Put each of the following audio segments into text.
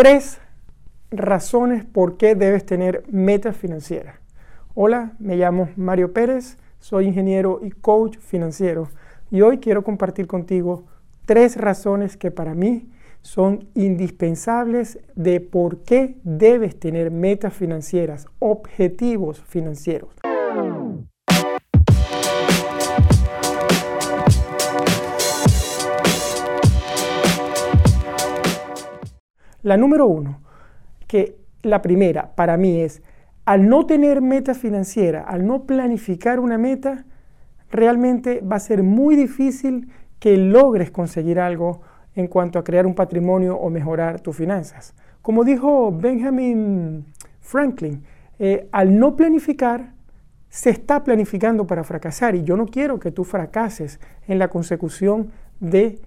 tres razones por qué debes tener metas financieras. Hola, me llamo Mario Pérez, soy ingeniero y coach financiero y hoy quiero compartir contigo tres razones que para mí son indispensables de por qué debes tener metas financieras, objetivos financieros. La número uno, que la primera para mí es, al no tener meta financiera, al no planificar una meta, realmente va a ser muy difícil que logres conseguir algo en cuanto a crear un patrimonio o mejorar tus finanzas. Como dijo Benjamin Franklin, eh, al no planificar, se está planificando para fracasar y yo no quiero que tú fracases en la consecución de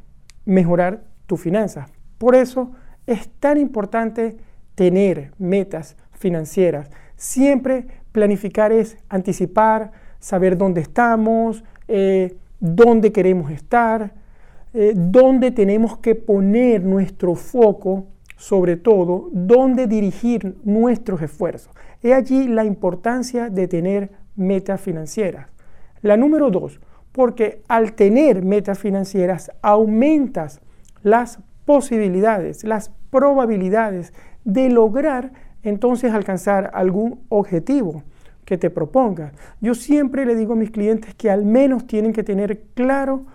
mejorar tus finanzas. Por eso es tan importante tener metas financieras. Siempre planificar es anticipar, saber dónde estamos, eh, dónde queremos estar, eh, dónde tenemos que poner nuestro foco, sobre todo, dónde dirigir nuestros esfuerzos. He allí la importancia de tener metas financieras. La número dos, porque al tener metas financieras aumentas las posibilidades, las probabilidades de lograr entonces alcanzar algún objetivo que te propongas. Yo siempre le digo a mis clientes que al menos tienen que tener claro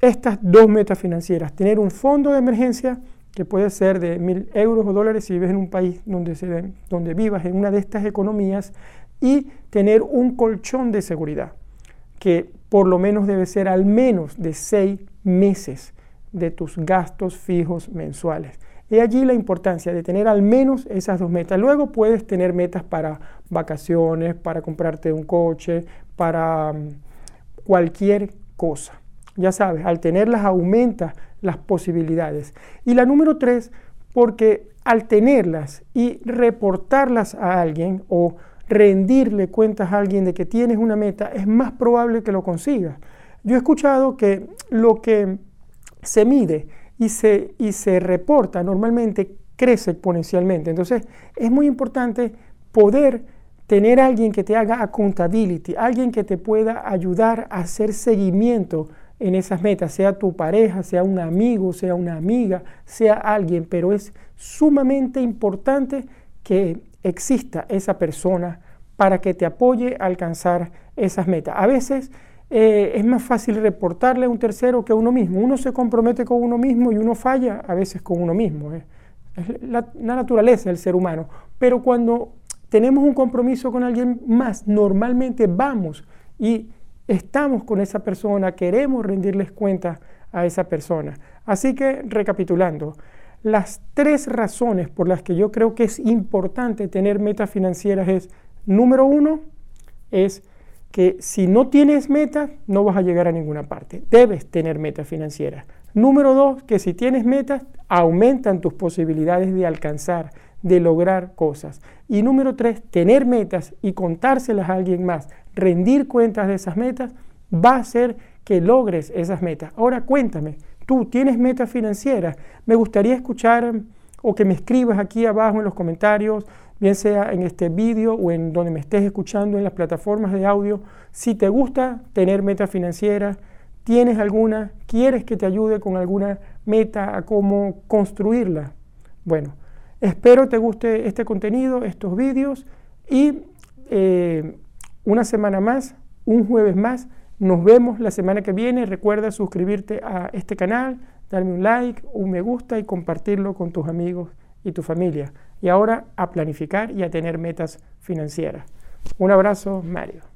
estas dos metas financieras. Tener un fondo de emergencia que puede ser de mil euros o dólares si vives en un país donde, donde vivas en una de estas economías y tener un colchón de seguridad que por lo menos debe ser al menos de seis meses de tus gastos fijos mensuales. Y allí la importancia de tener al menos esas dos metas. Luego puedes tener metas para vacaciones, para comprarte un coche, para mm, cualquier cosa. Ya sabes, al tenerlas aumenta las posibilidades. Y la número tres, porque al tenerlas y reportarlas a alguien o rendirle cuentas a alguien de que tienes una meta, es más probable que lo consigas. Yo he escuchado que lo que se mide y se, y se reporta normalmente crece exponencialmente. Entonces es muy importante poder tener alguien que te haga accountability, alguien que te pueda ayudar a hacer seguimiento en esas metas, sea tu pareja, sea un amigo, sea una amiga, sea alguien, pero es sumamente importante que exista esa persona para que te apoye a alcanzar esas metas. A veces eh, es más fácil reportarle a un tercero que a uno mismo. Uno se compromete con uno mismo y uno falla a veces con uno mismo. Es la, naturaleza del ser humano. Pero cuando tenemos un compromiso con alguien más, normalmente vamos y estamos con esa persona, queremos rendirles cuenta a esa persona. Así que, recapitulando, las tres razones por las que yo creo que es importante tener metas financieras es, número uno, es que si no tienes metas, no vas a llegar a ninguna parte. Debes tener metas financieras. Número dos, que si tienes metas, aumentan tus posibilidades de alcanzar, de lograr cosas. Y número tres, tener metas y contárselas a alguien más, rendir cuentas de esas metas, va a hacer que logres esas metas. Ahora cuéntame, tú tienes metas financieras. Me gustaría escuchar o que me escribas aquí abajo en los comentarios bien sea en este vídeo o en donde me estés escuchando en las plataformas de audio. Si te gusta tener metas financieras, tienes alguna, quieres que te ayude con alguna meta a cómo construirla. Bueno, espero te guste este contenido, estos vídeos y eh, una semana más, un jueves más. Nos vemos la semana que viene. Recuerda suscribirte a este canal, darme un like, un me gusta y compartirlo con tus amigos y tu familia. Y ahora a planificar y a tener metas financieras. Un abrazo, Mario.